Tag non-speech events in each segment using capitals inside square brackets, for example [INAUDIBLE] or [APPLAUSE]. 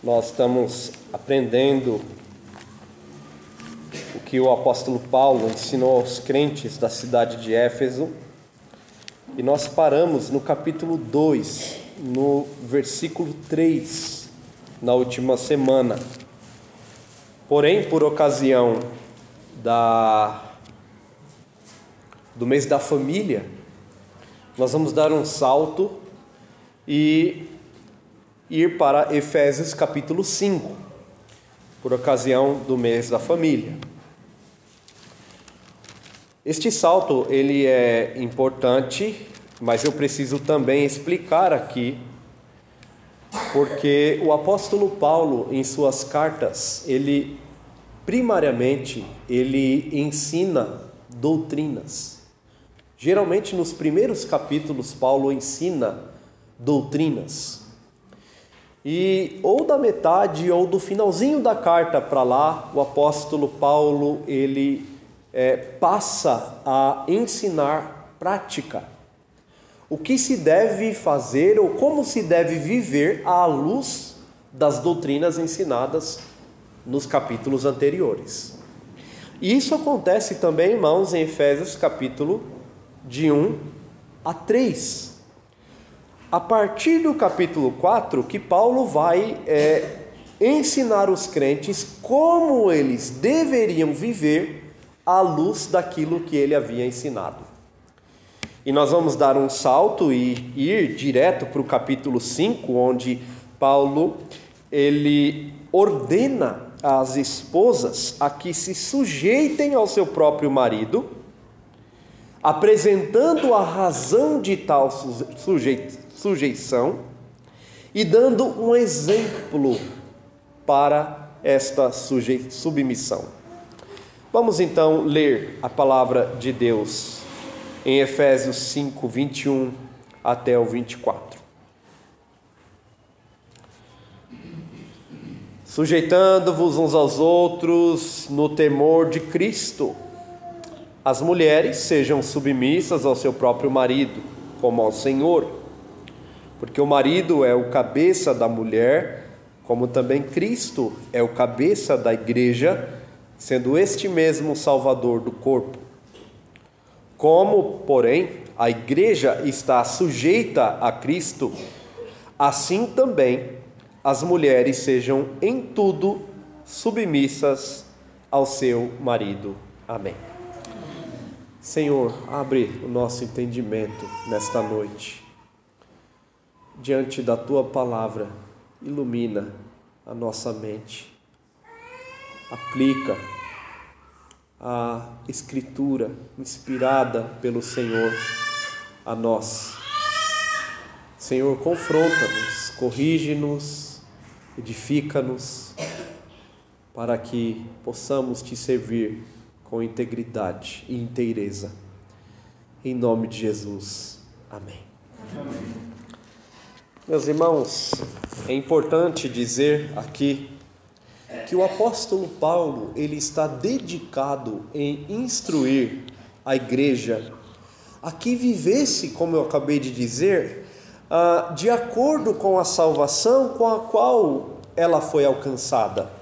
Nós estamos aprendendo o que o apóstolo Paulo ensinou aos crentes da cidade de Éfeso. E nós paramos no capítulo 2, no versículo 3, na última semana. Porém, por ocasião da do mês da família, nós vamos dar um salto e ir para Efésios capítulo 5, por ocasião do mês da família. Este salto ele é importante, mas eu preciso também explicar aqui porque o apóstolo Paulo em suas cartas, ele primariamente ele ensina doutrinas. Geralmente nos primeiros capítulos Paulo ensina doutrinas. E ou da metade ou do finalzinho da carta para lá, o apóstolo Paulo ele é, passa a ensinar prática. O que se deve fazer ou como se deve viver à luz das doutrinas ensinadas nos capítulos anteriores. E isso acontece também, irmãos, em Efésios capítulo de 1 a 3 a partir do capítulo 4 que Paulo vai é, ensinar os crentes como eles deveriam viver à luz daquilo que ele havia ensinado. E nós vamos dar um salto e ir direto para o capítulo 5, onde Paulo ele ordena as esposas a que se sujeitem ao seu próprio marido, apresentando a razão de tal sujeito sujeição e dando um exemplo para esta submissão. Vamos então ler a palavra de Deus em Efésios 5, 21 até o 24. Sujeitando-vos uns aos outros no temor de Cristo. As mulheres sejam submissas ao seu próprio marido, como ao Senhor porque o marido é o cabeça da mulher, como também Cristo é o cabeça da igreja, sendo este mesmo Salvador do corpo. Como, porém, a igreja está sujeita a Cristo, assim também as mulheres sejam em tudo submissas ao seu marido. Amém. Senhor, abre o nosso entendimento nesta noite diante da tua palavra, ilumina a nossa mente, aplica a Escritura inspirada pelo Senhor a nós. Senhor, confronta-nos, corrige-nos, edifica-nos, para que possamos te servir com integridade e inteireza. Em nome de Jesus. Amém. Amém. Meus irmãos, é importante dizer aqui que o apóstolo Paulo ele está dedicado em instruir a igreja a que vivesse, como eu acabei de dizer, ah, de acordo com a salvação com a qual ela foi alcançada.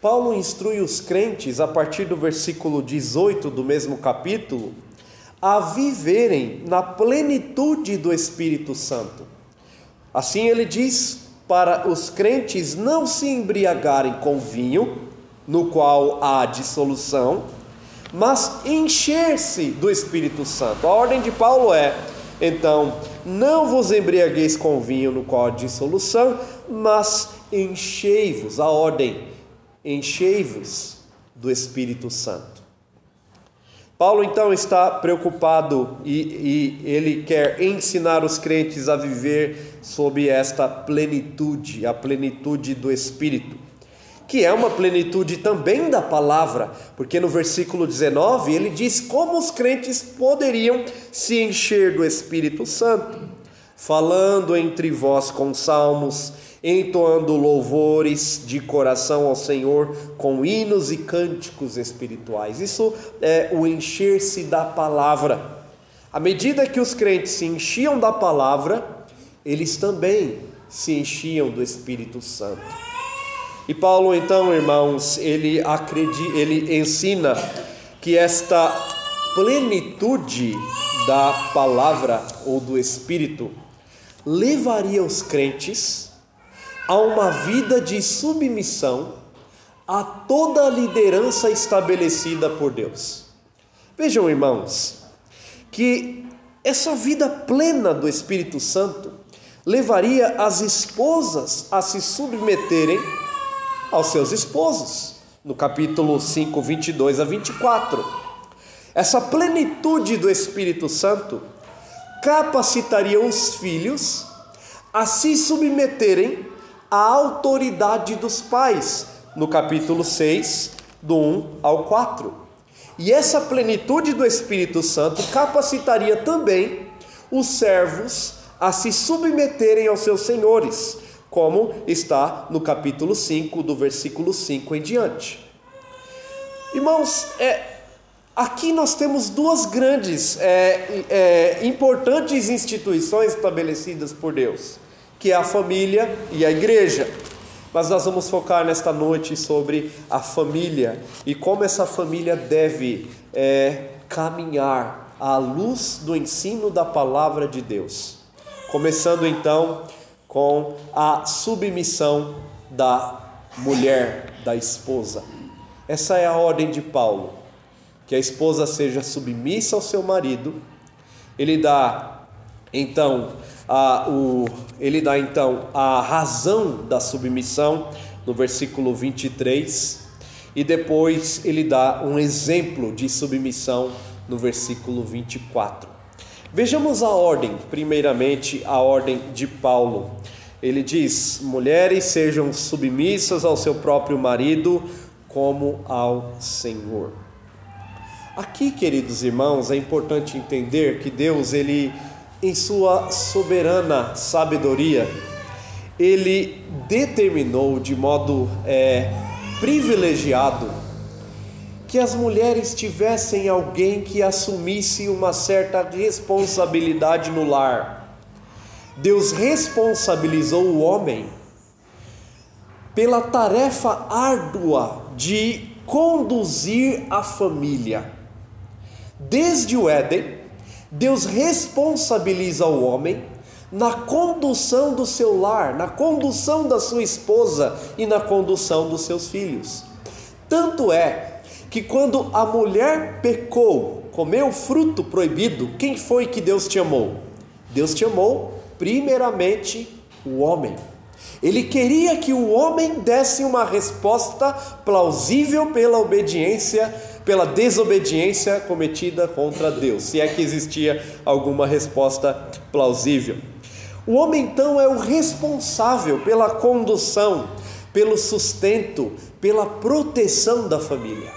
Paulo instrui os crentes, a partir do versículo 18 do mesmo capítulo, a viverem na plenitude do Espírito Santo. Assim ele diz para os crentes não se embriagarem com vinho, no qual há dissolução, mas encher-se do Espírito Santo. A ordem de Paulo é: então, não vos embriagueis com vinho, no qual há dissolução, mas enchei-vos, a ordem, enchei-vos do Espírito Santo. Paulo então está preocupado e, e, ele quer ensinar os crentes a viver sob esta plenitude, a plenitude do Espírito, que é uma plenitude também da palavra, porque no versículo 19 ele diz como os crentes poderiam se encher do Espírito Santo, falando entre vós com salmos entoando louvores de coração ao Senhor com hinos e cânticos espirituais. Isso é o encher-se da palavra. À medida que os crentes se enchiam da palavra, eles também se enchiam do Espírito Santo. E Paulo, então, irmãos, ele acredita, ele ensina que esta plenitude da palavra ou do Espírito levaria os crentes a uma vida de submissão a toda a liderança estabelecida por Deus. Vejam, irmãos, que essa vida plena do Espírito Santo levaria as esposas a se submeterem aos seus esposos, no capítulo 5, 22 a 24. Essa plenitude do Espírito Santo capacitaria os filhos a se submeterem à autoridade dos pais, no capítulo 6, do 1 ao 4. E essa plenitude do Espírito Santo capacitaria também os servos a se submeterem aos seus senhores, como está no capítulo 5, do versículo 5 em diante. Irmãos, é, aqui nós temos duas grandes, é, é, importantes instituições estabelecidas por Deus, que é a família e a igreja. Mas nós vamos focar nesta noite sobre a família e como essa família deve é, caminhar à luz do ensino da palavra de Deus. Começando então com a submissão da mulher, da esposa. Essa é a ordem de Paulo, que a esposa seja submissa ao seu marido. Ele dá então o, ele dá então a razão da submissão no versículo 23 e depois ele dá um exemplo de submissão no versículo 24. Vejamos a ordem, primeiramente a ordem de Paulo. Ele diz: mulheres sejam submissas ao seu próprio marido, como ao Senhor. Aqui, queridos irmãos, é importante entender que Deus, ele, em sua soberana sabedoria, ele determinou de modo é, privilegiado que as mulheres tivessem alguém que assumisse uma certa responsabilidade no lar. Deus responsabilizou o homem pela tarefa árdua de conduzir a família. Desde o Éden, Deus responsabiliza o homem na condução do seu lar, na condução da sua esposa e na condução dos seus filhos. Tanto é que quando a mulher pecou, comeu o fruto proibido, quem foi que Deus te amou? Deus te amou primeiramente o homem. Ele queria que o homem desse uma resposta plausível pela obediência, pela desobediência cometida contra Deus, se é que existia alguma resposta plausível. O homem então é o responsável pela condução, pelo sustento, pela proteção da família.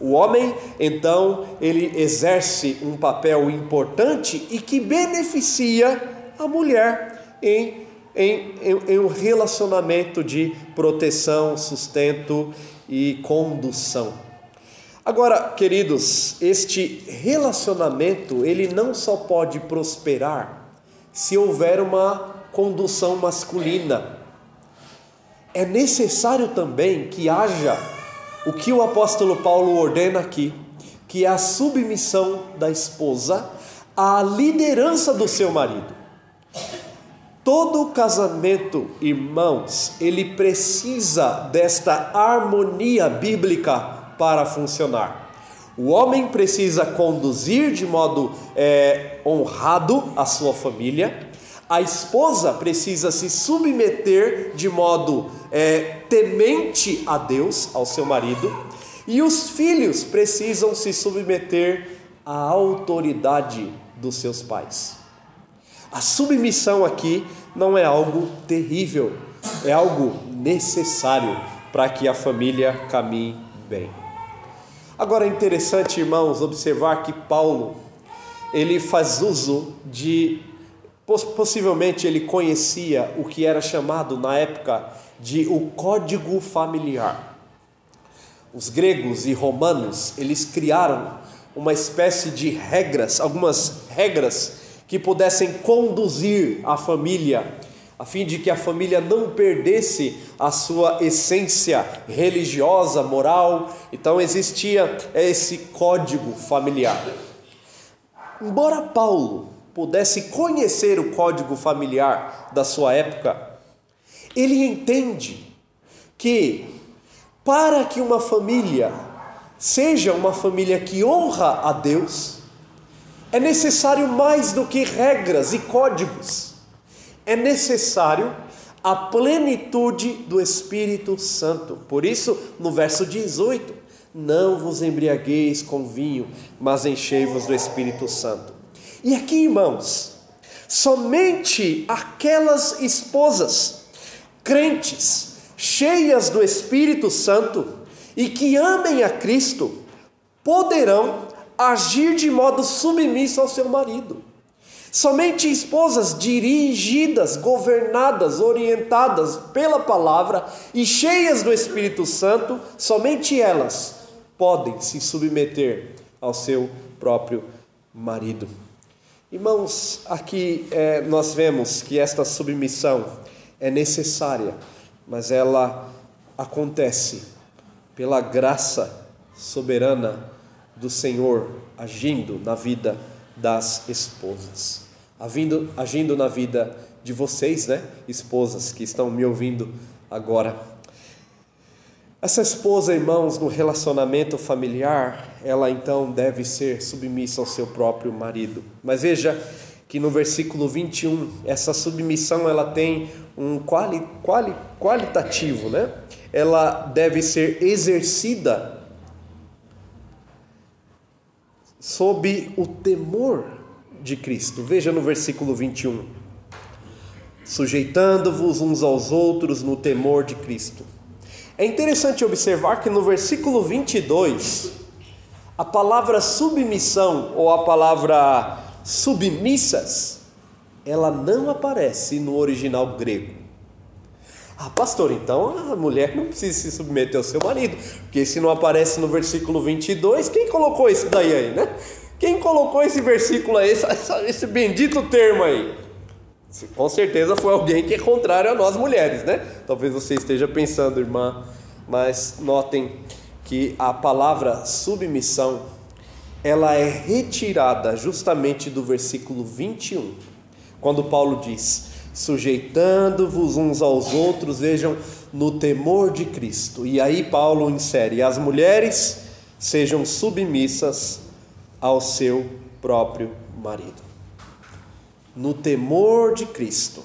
O homem, então, ele exerce um papel importante e que beneficia a mulher em, em, em, em um relacionamento de proteção, sustento e condução. Agora, queridos, este relacionamento, ele não só pode prosperar se houver uma condução masculina. É necessário também que haja o que o apóstolo Paulo ordena aqui, que é a submissão da esposa à liderança do seu marido. Todo casamento, irmãos, ele precisa desta harmonia bíblica para funcionar. O homem precisa conduzir de modo é, honrado a sua família, a esposa precisa se submeter de modo é, temente a Deus, ao seu marido, e os filhos precisam se submeter à autoridade dos seus pais. A submissão aqui não é algo terrível, é algo necessário para que a família caminhe bem. Agora é interessante, irmãos, observar que Paulo ele faz uso de Possivelmente ele conhecia o que era chamado na época de o código familiar. Os gregos e romanos, eles criaram uma espécie de regras, algumas regras que pudessem conduzir a família a fim de que a família não perdesse a sua essência religiosa, moral. Então existia esse código familiar. Embora Paulo pudesse conhecer o código familiar da sua época, ele entende que para que uma família seja uma família que honra a Deus, é necessário mais do que regras e códigos. É necessário a plenitude do Espírito Santo. Por isso, no verso 18, não vos embriagueis com vinho, mas enchei-vos do Espírito Santo. E aqui, irmãos, somente aquelas esposas crentes, cheias do Espírito Santo e que amem a Cristo, poderão agir de modo submisso ao seu marido. Somente esposas dirigidas, governadas, orientadas pela palavra e cheias do Espírito Santo, somente elas podem se submeter ao seu próprio marido. Irmãos, aqui é, nós vemos que esta submissão é necessária, mas ela acontece pela graça soberana do Senhor agindo na vida das esposas, agindo, agindo na vida de vocês, né, esposas que estão me ouvindo agora. Essa esposa, irmãos, no relacionamento familiar, ela então deve ser submissa ao seu próprio marido. Mas veja que no versículo 21, essa submissão ela tem um quali, quali, qualitativo, né? Ela deve ser exercida sob o temor de Cristo. Veja no versículo 21. Sujeitando-vos uns aos outros no temor de Cristo. É interessante observar que no versículo 22, a palavra submissão ou a palavra submissas, ela não aparece no original grego. Ah, pastor, então a mulher não precisa se submeter ao seu marido, porque se não aparece no versículo 22, quem colocou isso daí aí, né? Quem colocou esse versículo aí, esse, esse bendito termo aí? Com certeza foi alguém que é contrário a nós mulheres, né? Talvez você esteja pensando, irmã, mas notem que a palavra submissão ela é retirada justamente do versículo 21, quando Paulo diz: sujeitando-vos uns aos outros, vejam, no temor de Cristo. E aí Paulo insere: as mulheres sejam submissas ao seu próprio marido no temor de Cristo.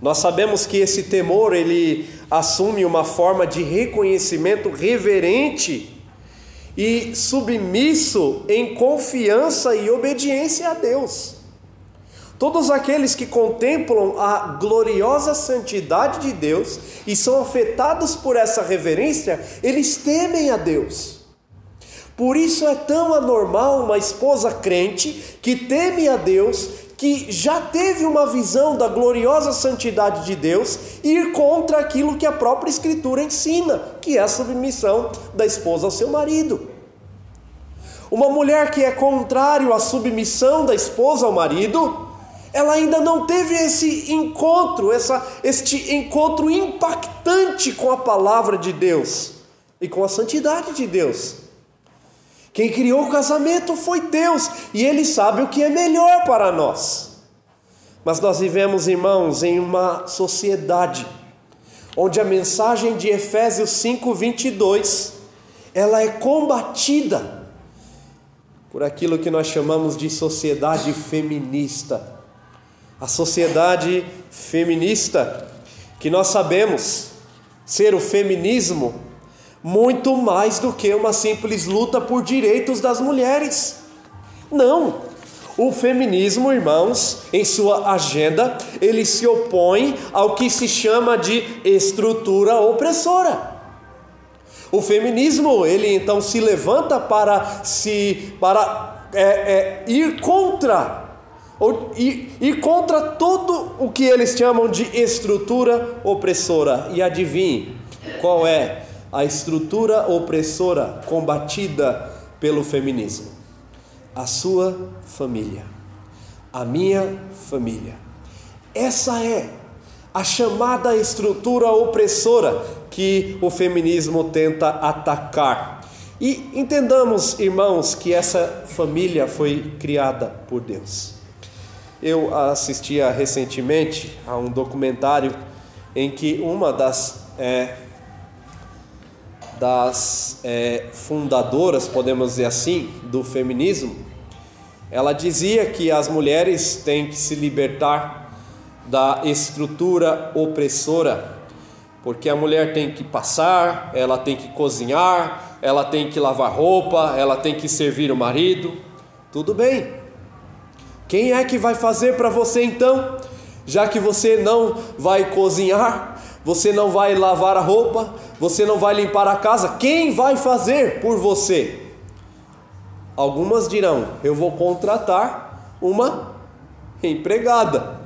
Nós sabemos que esse temor ele assume uma forma de reconhecimento reverente e submisso em confiança e obediência a Deus. Todos aqueles que contemplam a gloriosa santidade de Deus e são afetados por essa reverência, eles temem a Deus. Por isso é tão anormal uma esposa crente que teme a Deus que já teve uma visão da gloriosa santidade de Deus ir contra aquilo que a própria Escritura ensina, que é a submissão da esposa ao seu marido. Uma mulher que é contrário à submissão da esposa ao marido, ela ainda não teve esse encontro, essa, este encontro impactante com a palavra de Deus e com a santidade de Deus. Quem criou o casamento foi Deus e Ele sabe o que é melhor para nós. Mas nós vivemos, irmãos, em uma sociedade onde a mensagem de Efésios 5:22 ela é combatida por aquilo que nós chamamos de sociedade feminista. A sociedade feminista, que nós sabemos ser o feminismo muito mais do que uma simples luta por direitos das mulheres. Não. O feminismo, irmãos, em sua agenda, ele se opõe ao que se chama de estrutura opressora. O feminismo, ele então se levanta para se para é, é, ir contra ir, ir contra todo o que eles chamam de estrutura opressora. E adivinhe qual é a estrutura opressora combatida pelo feminismo. A sua família, a minha família. Essa é a chamada estrutura opressora que o feminismo tenta atacar. E entendamos, irmãos, que essa família foi criada por Deus. Eu assistia recentemente a um documentário em que uma das, é, das é, fundadoras, podemos dizer assim, do feminismo, ela dizia que as mulheres têm que se libertar da estrutura opressora, porque a mulher tem que passar, ela tem que cozinhar, ela tem que lavar roupa, ela tem que servir o marido. Tudo bem. Quem é que vai fazer para você então? Já que você não vai cozinhar, você não vai lavar a roupa, você não vai limpar a casa, quem vai fazer por você? Algumas dirão: eu vou contratar uma empregada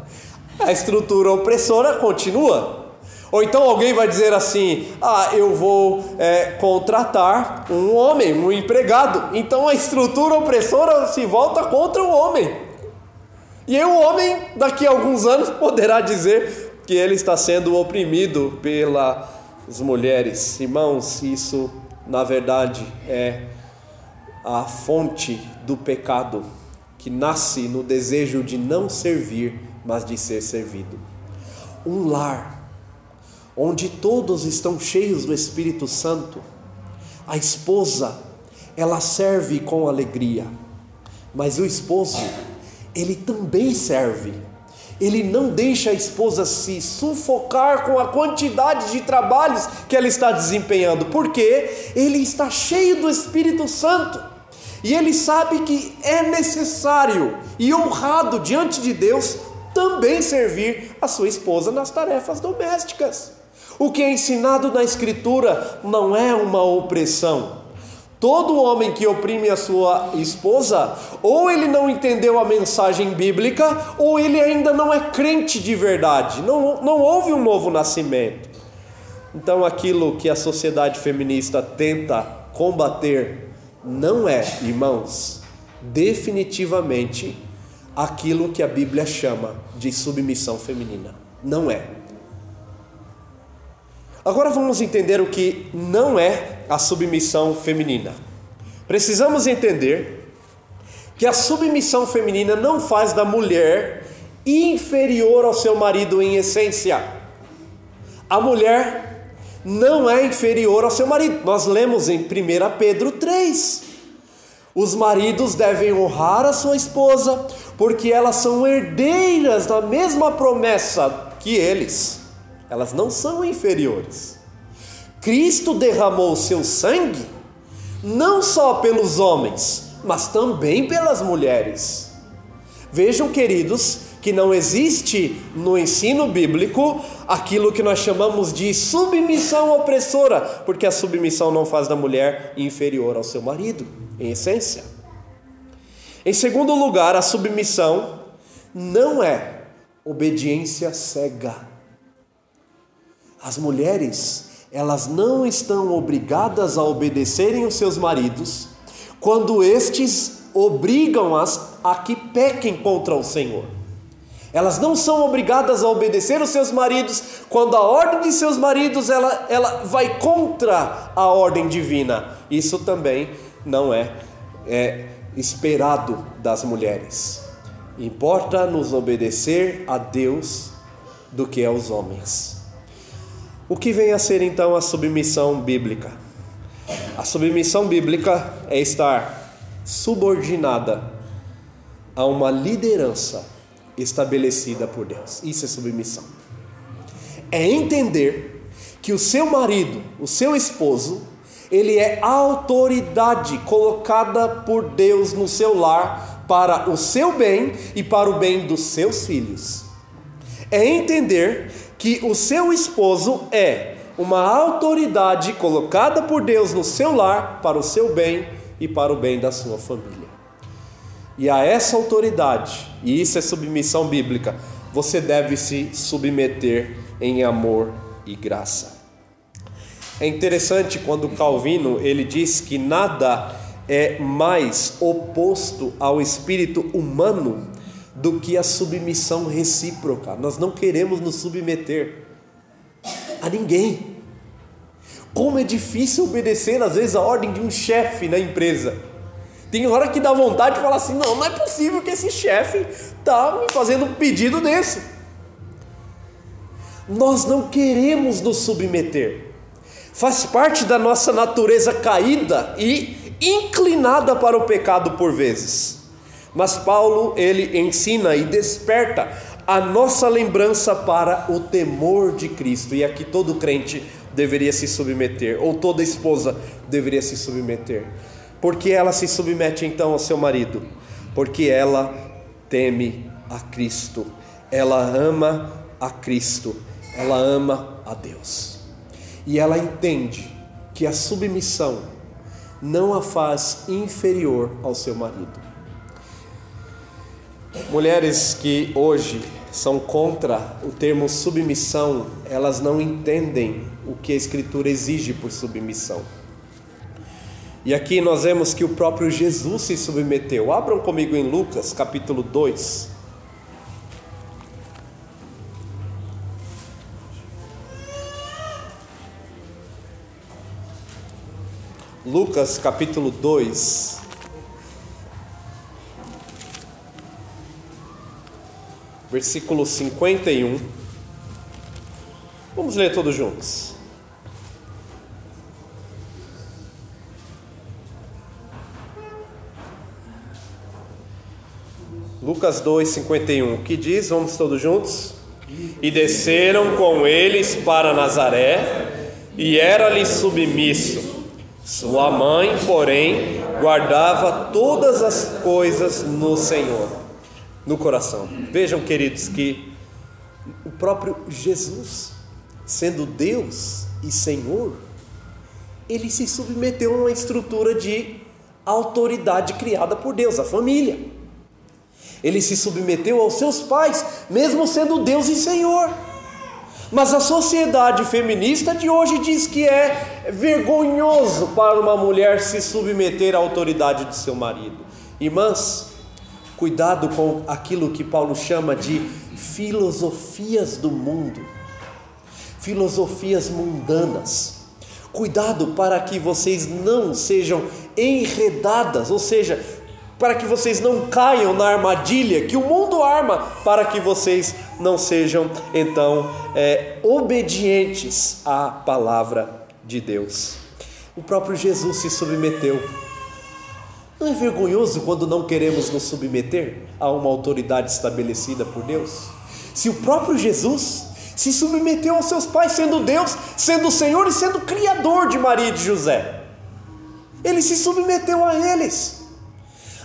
a estrutura opressora continua. Ou então alguém vai dizer assim: ah, eu vou é, contratar um homem, um empregado. Então a estrutura opressora se volta contra o homem. E aí o homem, daqui a alguns anos, poderá dizer que ele está sendo oprimido pelas mulheres. Irmãos, isso na verdade é a fonte do pecado que nasce no desejo de não servir mas de ser servido. Um lar onde todos estão cheios do Espírito Santo. A esposa, ela serve com alegria, mas o esposo, ele também serve. Ele não deixa a esposa se sufocar com a quantidade de trabalhos que ela está desempenhando, porque ele está cheio do Espírito Santo. E ele sabe que é necessário e honrado diante de Deus também servir a sua esposa nas tarefas domésticas. O que é ensinado na Escritura não é uma opressão. Todo homem que oprime a sua esposa, ou ele não entendeu a mensagem bíblica, ou ele ainda não é crente de verdade, não, não houve um novo nascimento. Então, aquilo que a sociedade feminista tenta combater não é, irmãos, definitivamente aquilo que a Bíblia chama de submissão feminina. Não é. Agora vamos entender o que não é a submissão feminina. Precisamos entender que a submissão feminina não faz da mulher inferior ao seu marido em essência. A mulher não é inferior ao seu marido. Nós lemos em 1 Pedro 3. Os maridos devem honrar a sua esposa, porque elas são herdeiras da mesma promessa que eles. Elas não são inferiores. Cristo derramou o seu sangue não só pelos homens, mas também pelas mulheres. Vejam, queridos, que não existe no ensino bíblico aquilo que nós chamamos de submissão opressora, porque a submissão não faz da mulher inferior ao seu marido, em essência. Em segundo lugar, a submissão não é obediência cega. As mulheres, elas não estão obrigadas a obedecerem os seus maridos quando estes obrigam-as a que pequem contra o Senhor. Elas não são obrigadas a obedecer os seus maridos quando a ordem de seus maridos ela, ela vai contra a ordem divina. Isso também não é, é esperado das mulheres. Importa nos obedecer a Deus do que aos homens. O que vem a ser então a submissão bíblica? A submissão bíblica é estar subordinada a uma liderança estabelecida por Deus. Isso é submissão. É entender que o seu marido, o seu esposo, ele é autoridade colocada por Deus no seu lar para o seu bem e para o bem dos seus filhos. É entender que o seu esposo é uma autoridade colocada por Deus no seu lar para o seu bem e para o bem da sua família. E a essa autoridade, e isso é submissão bíblica, você deve se submeter em amor e graça. É interessante quando Calvino ele diz que nada é mais oposto ao espírito humano do que a submissão recíproca. Nós não queremos nos submeter a ninguém. Como é difícil obedecer, às vezes, a ordem de um chefe na empresa. Tem hora que dá vontade de falar assim: não, não é possível que esse chefe está me fazendo um pedido desse. Nós não queremos nos submeter. Faz parte da nossa natureza caída e inclinada para o pecado por vezes. Mas Paulo, ele ensina e desperta a nossa lembrança para o temor de Cristo. E aqui todo crente deveria se submeter, ou toda esposa deveria se submeter. Porque ela se submete então ao seu marido? Porque ela teme a Cristo, ela ama a Cristo, ela ama a Deus. E ela entende que a submissão não a faz inferior ao seu marido. Mulheres que hoje são contra o termo submissão, elas não entendem o que a Escritura exige por submissão. E aqui nós vemos que o próprio Jesus se submeteu. Abram comigo em Lucas capítulo 2. Lucas capítulo 2. Versículo 51. Vamos ler todos juntos. Lucas 2, 51. Que diz? Vamos todos juntos? E desceram com eles para Nazaré, e era-lhe submisso. Sua mãe, porém, guardava todas as coisas no Senhor no coração. Vejam, queridos, que o próprio Jesus, sendo Deus e Senhor, ele se submeteu a uma estrutura de autoridade criada por Deus, a família. Ele se submeteu aos seus pais, mesmo sendo Deus e Senhor. Mas a sociedade feminista de hoje diz que é vergonhoso para uma mulher se submeter à autoridade de seu marido. Irmãs, Cuidado com aquilo que Paulo chama de filosofias do mundo, filosofias mundanas. Cuidado para que vocês não sejam enredadas, ou seja, para que vocês não caiam na armadilha que o mundo arma, para que vocês não sejam então é, obedientes à palavra de Deus. O próprio Jesus se submeteu não é vergonhoso quando não queremos nos submeter a uma autoridade estabelecida por Deus? Se o próprio Jesus se submeteu aos seus pais, sendo Deus, sendo Senhor e sendo Criador de Maria e de José, ele se submeteu a eles.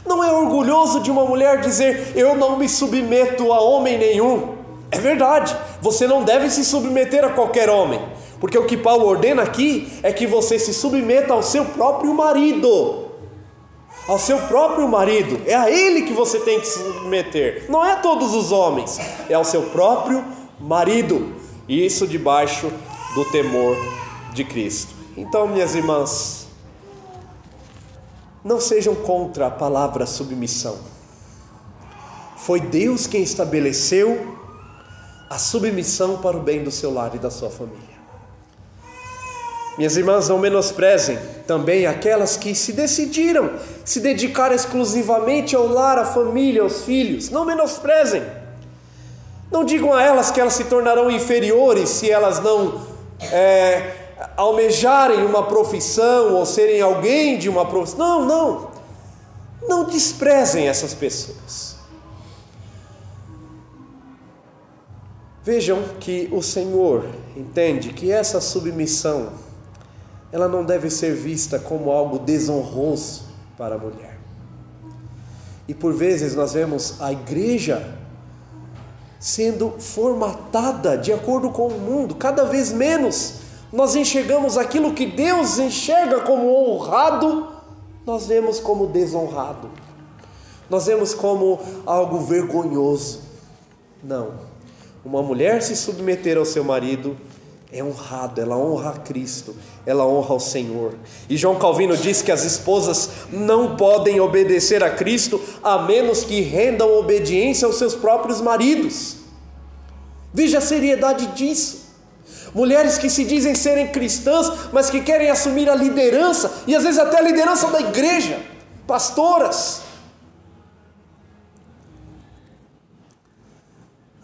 Não é orgulhoso de uma mulher dizer: Eu não me submeto a homem nenhum. É verdade, você não deve se submeter a qualquer homem, porque o que Paulo ordena aqui é que você se submeta ao seu próprio marido ao seu próprio marido. É a ele que você tem que se submeter. Não é a todos os homens, é ao seu próprio marido. E isso debaixo do temor de Cristo. Então, minhas irmãs, não sejam contra a palavra submissão. Foi Deus quem estabeleceu a submissão para o bem do seu lar e da sua família. Minhas irmãs, não menosprezem também aquelas que se decidiram se dedicar exclusivamente ao lar, à família, aos filhos. Não menosprezem. Não digam a elas que elas se tornarão inferiores se elas não é, almejarem uma profissão ou serem alguém de uma profissão. Não, não. Não desprezem essas pessoas. Vejam que o Senhor entende que essa submissão ela não deve ser vista como algo desonroso para a mulher. E por vezes nós vemos a igreja sendo formatada de acordo com o mundo, cada vez menos nós enxergamos aquilo que Deus enxerga como honrado, nós vemos como desonrado, nós vemos como algo vergonhoso. Não, uma mulher se submeter ao seu marido é honrado, ela honra a Cristo, ela honra o Senhor. E João Calvino diz que as esposas não podem obedecer a Cristo a menos que rendam obediência aos seus próprios maridos. Veja a seriedade disso. Mulheres que se dizem serem cristãs, mas que querem assumir a liderança, e às vezes até a liderança da igreja, pastoras.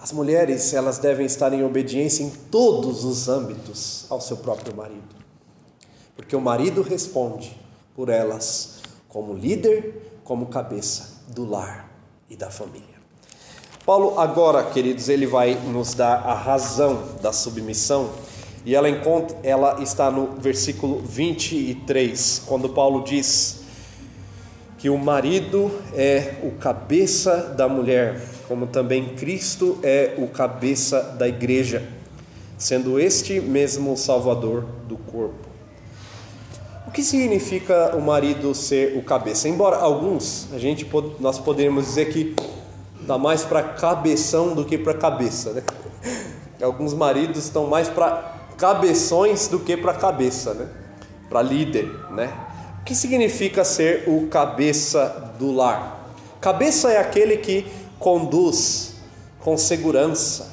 As mulheres, elas devem estar em obediência em todos os âmbitos ao seu próprio marido. Porque o marido responde por elas como líder, como cabeça do lar e da família. Paulo, agora, queridos, ele vai nos dar a razão da submissão, e ela, encontra, ela está no versículo 23, quando Paulo diz que o marido é o cabeça da mulher, como também Cristo é o cabeça da igreja, sendo este mesmo o salvador do corpo. O que significa o marido ser o cabeça? Embora alguns, a gente nós poderíamos dizer que dá mais para cabeção do que para cabeça, né? [LAUGHS] Alguns maridos estão mais para cabeções do que para cabeça, né? Para líder, né? O que significa ser o cabeça do lar? Cabeça é aquele que conduz com segurança.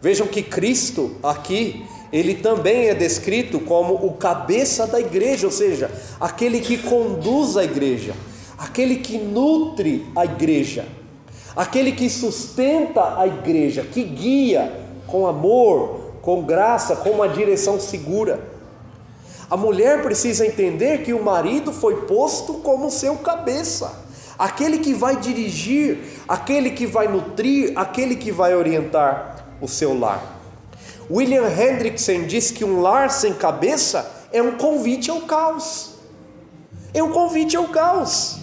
Vejam que Cristo aqui, ele também é descrito como o cabeça da igreja, ou seja, aquele que conduz a igreja, aquele que nutre a igreja aquele que sustenta a igreja, que guia com amor, com graça, com uma direção segura. A mulher precisa entender que o marido foi posto como seu cabeça, aquele que vai dirigir, aquele que vai nutrir, aquele que vai orientar o seu lar. William Hendrickson diz que um lar sem cabeça é um convite ao caos. É um convite ao caos.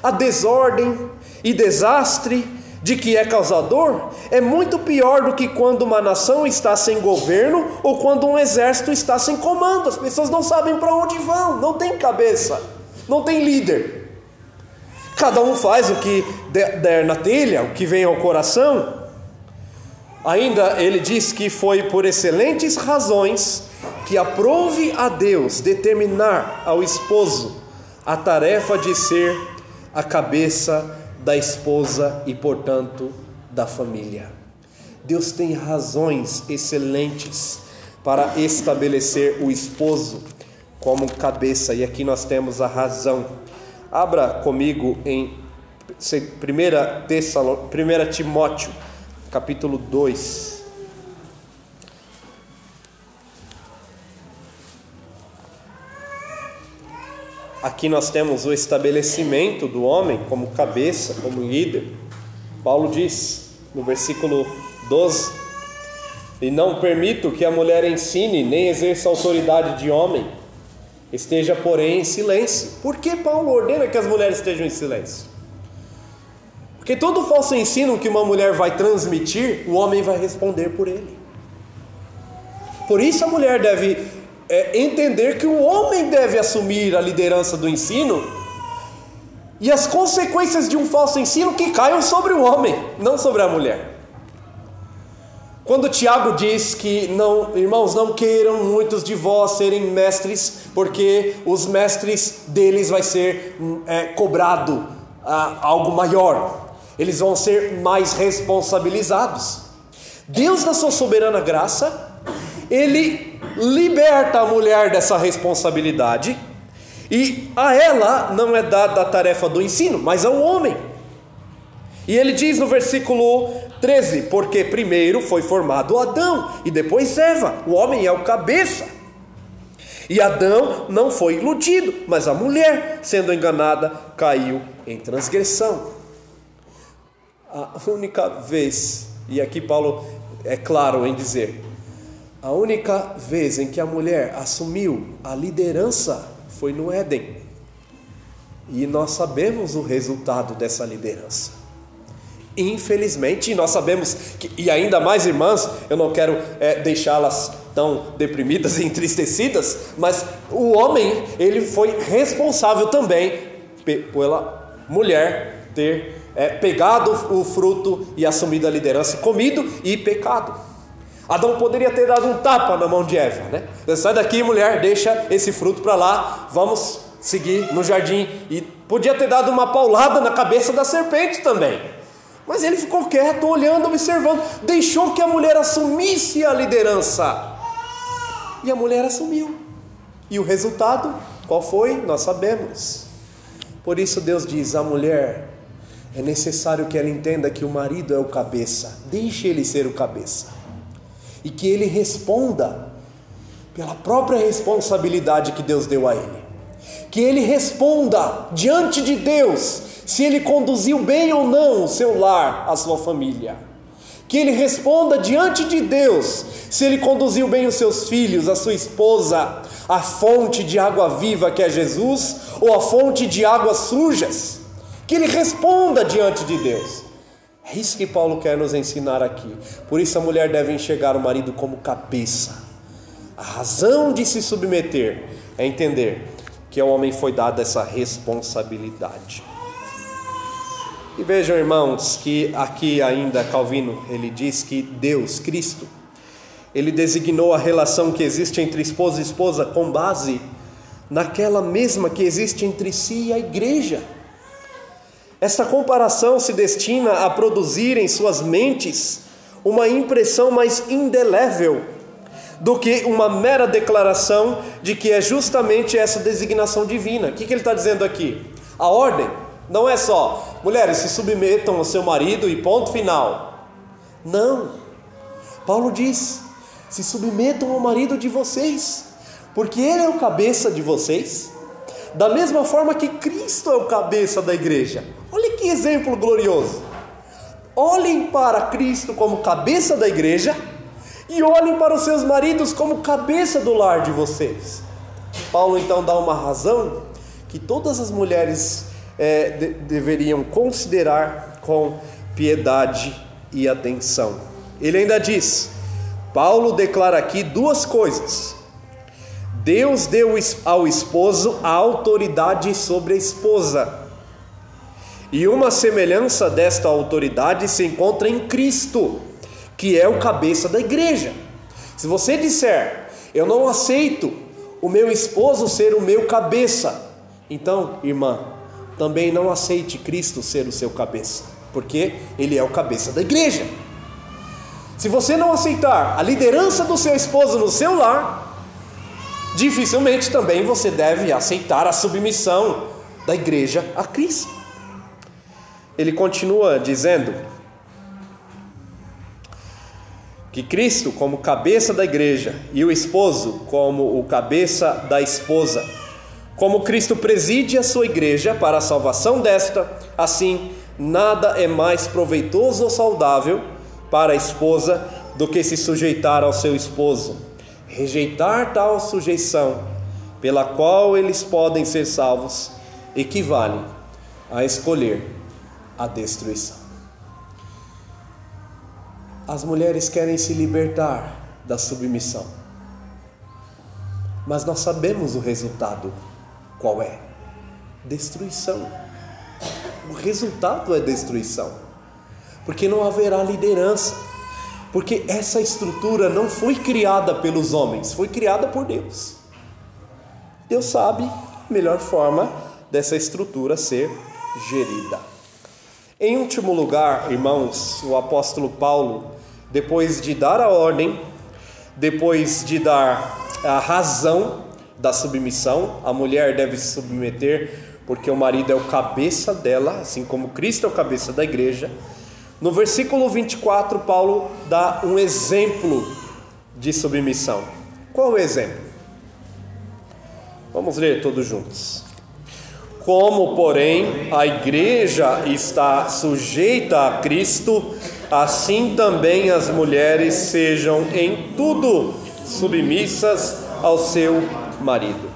A desordem, e desastre de que é causador é muito pior do que quando uma nação está sem governo ou quando um exército está sem comando. As pessoas não sabem para onde vão, não tem cabeça, não tem líder. Cada um faz o que der na telha, o que vem ao coração. Ainda ele diz que foi por excelentes razões que aprove a Deus determinar ao esposo a tarefa de ser a cabeça da esposa e, portanto, da família. Deus tem razões excelentes para estabelecer o esposo como cabeça, e aqui nós temos a razão. Abra comigo em 1 Timóteo, capítulo 2. Aqui nós temos o estabelecimento do homem como cabeça, como líder. Paulo diz no versículo 12: E não permito que a mulher ensine nem exerça autoridade de homem, esteja, porém, em silêncio. Por que Paulo ordena que as mulheres estejam em silêncio? Porque todo falso ensino que uma mulher vai transmitir, o homem vai responder por ele. Por isso a mulher deve é entender que o homem deve assumir a liderança do ensino e as consequências de um falso ensino que caiam sobre o homem, não sobre a mulher. Quando Tiago diz que não, irmãos, não queiram muitos de vós serem mestres, porque os mestres deles vai ser é, cobrado ah, algo maior, eles vão ser mais responsabilizados. Deus, na sua soberana graça, ele liberta a mulher dessa responsabilidade e a ela não é dada a tarefa do ensino, mas ao homem. E ele diz no versículo 13: Porque primeiro foi formado Adão e depois Eva, o homem é o cabeça. E Adão não foi iludido, mas a mulher, sendo enganada, caiu em transgressão. A única vez, e aqui Paulo é claro em dizer, a única vez em que a mulher assumiu a liderança foi no Éden. E nós sabemos o resultado dessa liderança. Infelizmente, nós sabemos que, e ainda mais irmãs, eu não quero é, deixá-las tão deprimidas e entristecidas, mas o homem, ele foi responsável também pela mulher ter é, pegado o fruto e assumido a liderança, comido e pecado. Adão poderia ter dado um tapa na mão de Eva, né? Sai daqui, mulher, deixa esse fruto para lá, vamos seguir no jardim. E podia ter dado uma paulada na cabeça da serpente também. Mas ele ficou quieto, olhando, observando, deixou que a mulher assumisse a liderança. E a mulher assumiu. E o resultado, qual foi? Nós sabemos. Por isso Deus diz: a mulher é necessário que ela entenda que o marido é o cabeça, deixe ele ser o cabeça, e que ele responda pela própria responsabilidade que Deus deu a ele, que ele responda diante de Deus se ele conduziu bem ou não o seu lar, a sua família. Que ele responda diante de Deus se ele conduziu bem os seus filhos, a sua esposa, a fonte de água viva que é Jesus ou a fonte de águas sujas. Que ele responda diante de Deus. É isso que Paulo quer nos ensinar aqui. Por isso a mulher deve enxergar o marido como cabeça. A razão de se submeter é entender que ao homem foi dada essa responsabilidade. E vejam, irmãos, que aqui ainda Calvino ele diz que Deus, Cristo, ele designou a relação que existe entre esposa e esposa com base naquela mesma que existe entre si e a igreja. Esta comparação se destina a produzir em suas mentes uma impressão mais indelével do que uma mera declaração de que é justamente essa designação divina. O que, que ele está dizendo aqui? A ordem não é só, mulheres, se submetam ao seu marido e ponto final. Não. Paulo diz: se submetam ao marido de vocês, porque ele é o cabeça de vocês, da mesma forma que Cristo é o cabeça da igreja. Olha que exemplo glorioso. Olhem para Cristo como cabeça da igreja e olhem para os seus maridos como cabeça do lar de vocês. Paulo então dá uma razão que todas as mulheres é, de, deveriam considerar com piedade e atenção. Ele ainda diz: Paulo declara aqui duas coisas. Deus deu ao esposo a autoridade sobre a esposa. E uma semelhança desta autoridade se encontra em Cristo, que é o cabeça da igreja. Se você disser, eu não aceito o meu esposo ser o meu cabeça, então, irmã, também não aceite Cristo ser o seu cabeça, porque ele é o cabeça da igreja. Se você não aceitar a liderança do seu esposo no seu lar, dificilmente também você deve aceitar a submissão da igreja a Cristo. Ele continua dizendo que Cristo, como cabeça da igreja, e o esposo, como o cabeça da esposa, como Cristo preside a sua igreja para a salvação desta, assim, nada é mais proveitoso ou saudável para a esposa do que se sujeitar ao seu esposo. Rejeitar tal sujeição, pela qual eles podem ser salvos, equivale a escolher a destruição. As mulheres querem se libertar da submissão, mas nós sabemos o resultado qual é? Destruição. O resultado é destruição. Porque não haverá liderança. Porque essa estrutura não foi criada pelos homens, foi criada por Deus. Deus sabe a melhor forma dessa estrutura ser gerida. Em último lugar, irmãos, o apóstolo Paulo, depois de dar a ordem, depois de dar a razão da submissão. A mulher deve se submeter porque o marido é o cabeça dela, assim como Cristo é o cabeça da igreja. No versículo 24, Paulo dá um exemplo de submissão. Qual o exemplo? Vamos ler todos juntos. Como, porém, a igreja está sujeita a Cristo, assim também as mulheres sejam em tudo submissas ao seu marido.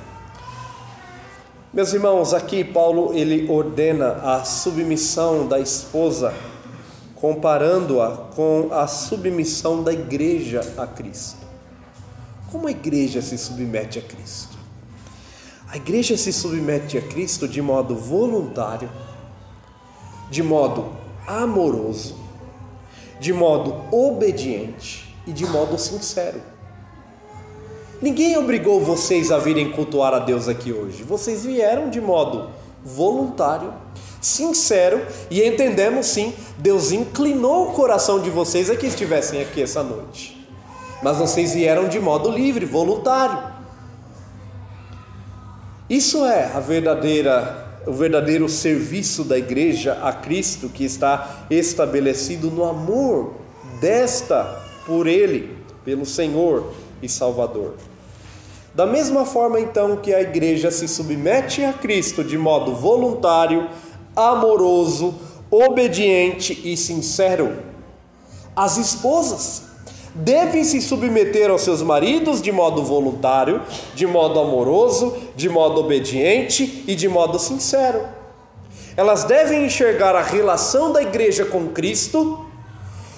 Meus irmãos, aqui Paulo ele ordena a submissão da esposa, comparando-a com a submissão da igreja a Cristo. Como a igreja se submete a Cristo? A igreja se submete a Cristo de modo voluntário, de modo amoroso, de modo obediente e de modo sincero. Ninguém obrigou vocês a virem cultuar a Deus aqui hoje. Vocês vieram de modo voluntário, sincero e entendemos sim, Deus inclinou o coração de vocês a que estivessem aqui essa noite. Mas vocês vieram de modo livre, voluntário. Isso é a verdadeira o verdadeiro serviço da igreja a Cristo que está estabelecido no amor desta por ele, pelo Senhor e Salvador. Da mesma forma, então, que a igreja se submete a Cristo de modo voluntário, amoroso, obediente e sincero, as esposas devem se submeter aos seus maridos de modo voluntário, de modo amoroso, de modo obediente e de modo sincero. Elas devem enxergar a relação da igreja com Cristo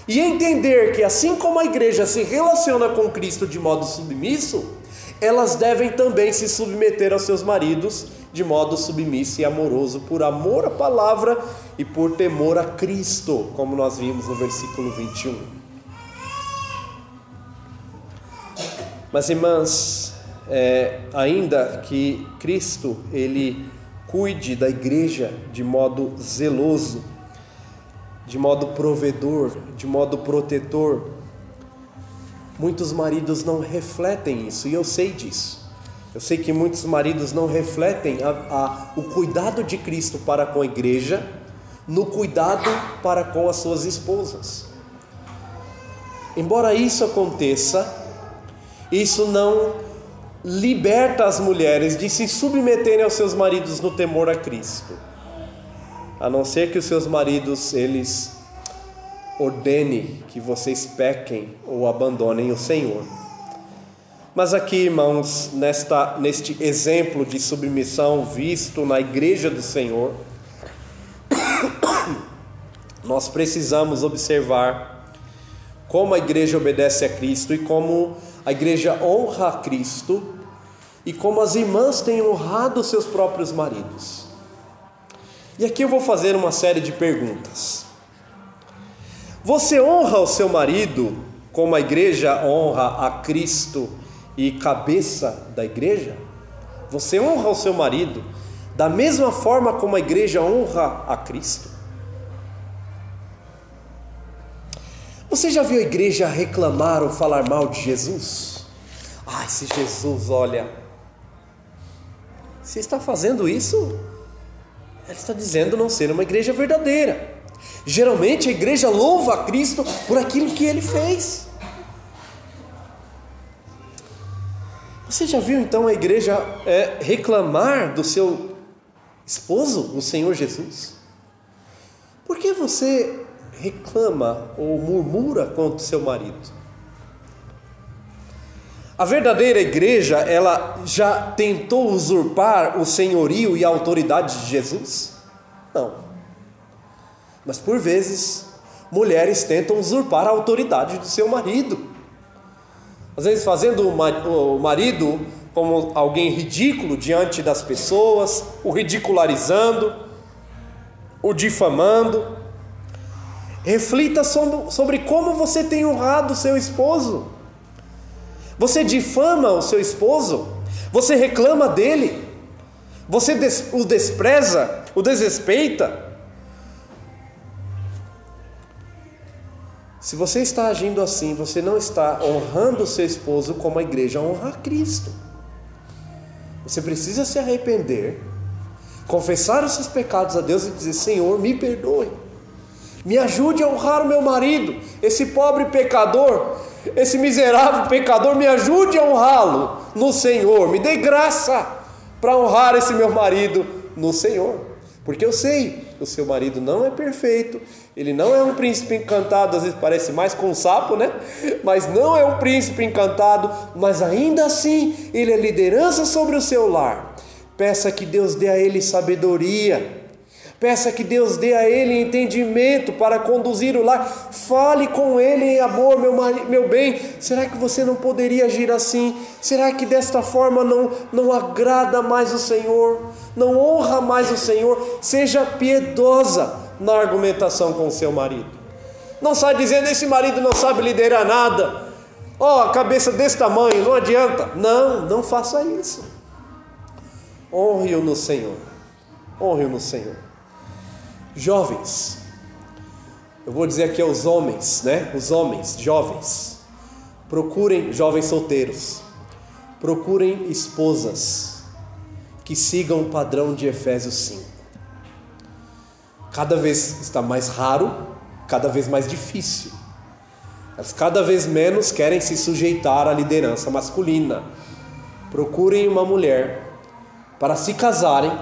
e entender que, assim como a igreja se relaciona com Cristo de modo submisso, elas devem também se submeter aos seus maridos de modo submisso e amoroso, por amor à palavra e por temor a Cristo, como nós vimos no versículo 21. Mas irmãs, é, ainda que Cristo ele cuide da igreja de modo zeloso, de modo provedor, de modo protetor, muitos maridos não refletem isso e eu sei disso. Eu sei que muitos maridos não refletem a, a, o cuidado de Cristo para com a igreja no cuidado para com as suas esposas. Embora isso aconteça, isso não liberta as mulheres de se submeterem aos seus maridos no temor a Cristo. A não ser que os seus maridos eles ordene que vocês pequem ou abandonem o Senhor. Mas aqui, irmãos, nesta, neste exemplo de submissão visto na igreja do Senhor, [COUGHS] nós precisamos observar como a igreja obedece a Cristo e como a igreja honra a Cristo e como as irmãs têm honrado seus próprios maridos. E aqui eu vou fazer uma série de perguntas. Você honra o seu marido como a igreja honra a Cristo e cabeça da igreja? Você honra o seu marido da mesma forma como a igreja honra a Cristo? Você já viu a igreja reclamar ou falar mal de Jesus? Ah, esse Jesus, olha. Se está fazendo isso, ele está dizendo não ser uma igreja verdadeira. Geralmente a igreja louva a Cristo por aquilo que ele fez. Você já viu então a igreja é, reclamar do seu esposo, o Senhor Jesus? Por que você reclama ou murmura contra o seu marido. A verdadeira igreja, ela já tentou usurpar o senhorio e a autoridade de Jesus? Não. Mas por vezes, mulheres tentam usurpar a autoridade do seu marido. Às vezes fazendo o marido como alguém ridículo diante das pessoas, o ridicularizando, o difamando. Reflita sobre como você tem honrado seu esposo. Você difama o seu esposo? Você reclama dele? Você o despreza? O desrespeita? Se você está agindo assim, você não está honrando o seu esposo como a igreja honra a Cristo. Você precisa se arrepender, confessar os seus pecados a Deus e dizer: Senhor, me perdoe. Me ajude a honrar o meu marido, esse pobre pecador, esse miserável pecador, me ajude a honrá-lo no Senhor. Me dê graça para honrar esse meu marido no Senhor. Porque eu sei, o seu marido não é perfeito, ele não é um príncipe encantado, às vezes parece mais com um sapo, né? Mas não é um príncipe encantado, mas ainda assim ele é liderança sobre o seu lar. Peça que Deus dê a ele sabedoria Peça que Deus dê a ele entendimento para conduzir o lar. Fale com ele em amor, meu, meu bem. Será que você não poderia agir assim? Será que desta forma não, não agrada mais o Senhor? Não honra mais o Senhor? Seja piedosa na argumentação com seu marido. Não sai dizendo: esse marido não sabe liderar nada. Ó, oh, a cabeça desse tamanho, não adianta. Não, não faça isso. Honre-o no Senhor. Honre-o no Senhor. Jovens, eu vou dizer aqui aos homens, né? Os homens, jovens, procurem, jovens solteiros, procurem esposas que sigam o padrão de Efésios 5. Cada vez está mais raro, cada vez mais difícil. Elas cada vez menos querem se sujeitar à liderança masculina. Procurem uma mulher para se casarem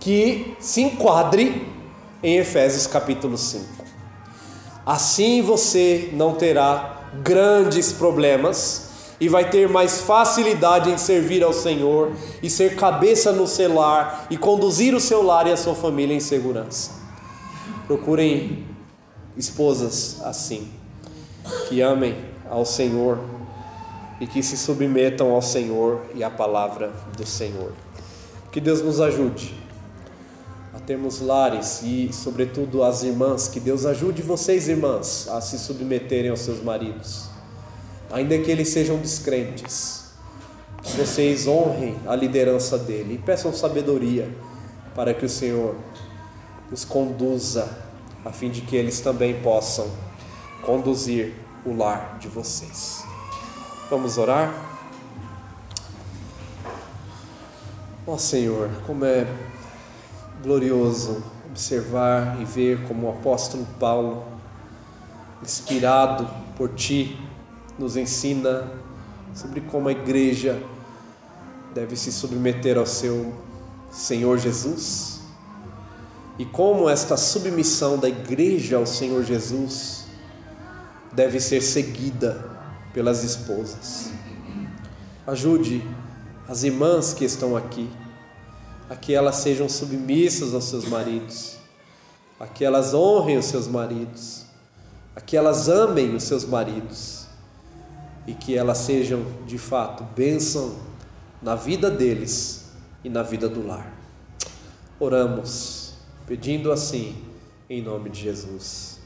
que se enquadre em Efésios capítulo 5. Assim você não terá grandes problemas e vai ter mais facilidade em servir ao Senhor e ser cabeça no seu lar e conduzir o seu lar e a sua família em segurança. Procurem esposas assim que amem ao Senhor e que se submetam ao Senhor e à palavra do Senhor. Que Deus nos ajude a termos lares e, sobretudo, as irmãs, que Deus ajude vocês, irmãs, a se submeterem aos seus maridos, ainda que eles sejam descrentes. Que vocês honrem a liderança dele e peçam sabedoria para que o Senhor os conduza, a fim de que eles também possam conduzir o lar de vocês. Vamos orar? Ó oh, Senhor, como é glorioso observar e ver como o apóstolo Paulo, inspirado por Ti, nos ensina sobre como a igreja deve se submeter ao seu Senhor Jesus e como esta submissão da igreja ao Senhor Jesus deve ser seguida pelas esposas. Ajude as irmãs que estão aqui a que elas sejam submissas aos seus maridos, a que elas honrem os seus maridos, a que elas amem os seus maridos e que elas sejam de fato bênção na vida deles e na vida do lar. Oramos, pedindo assim, em nome de Jesus.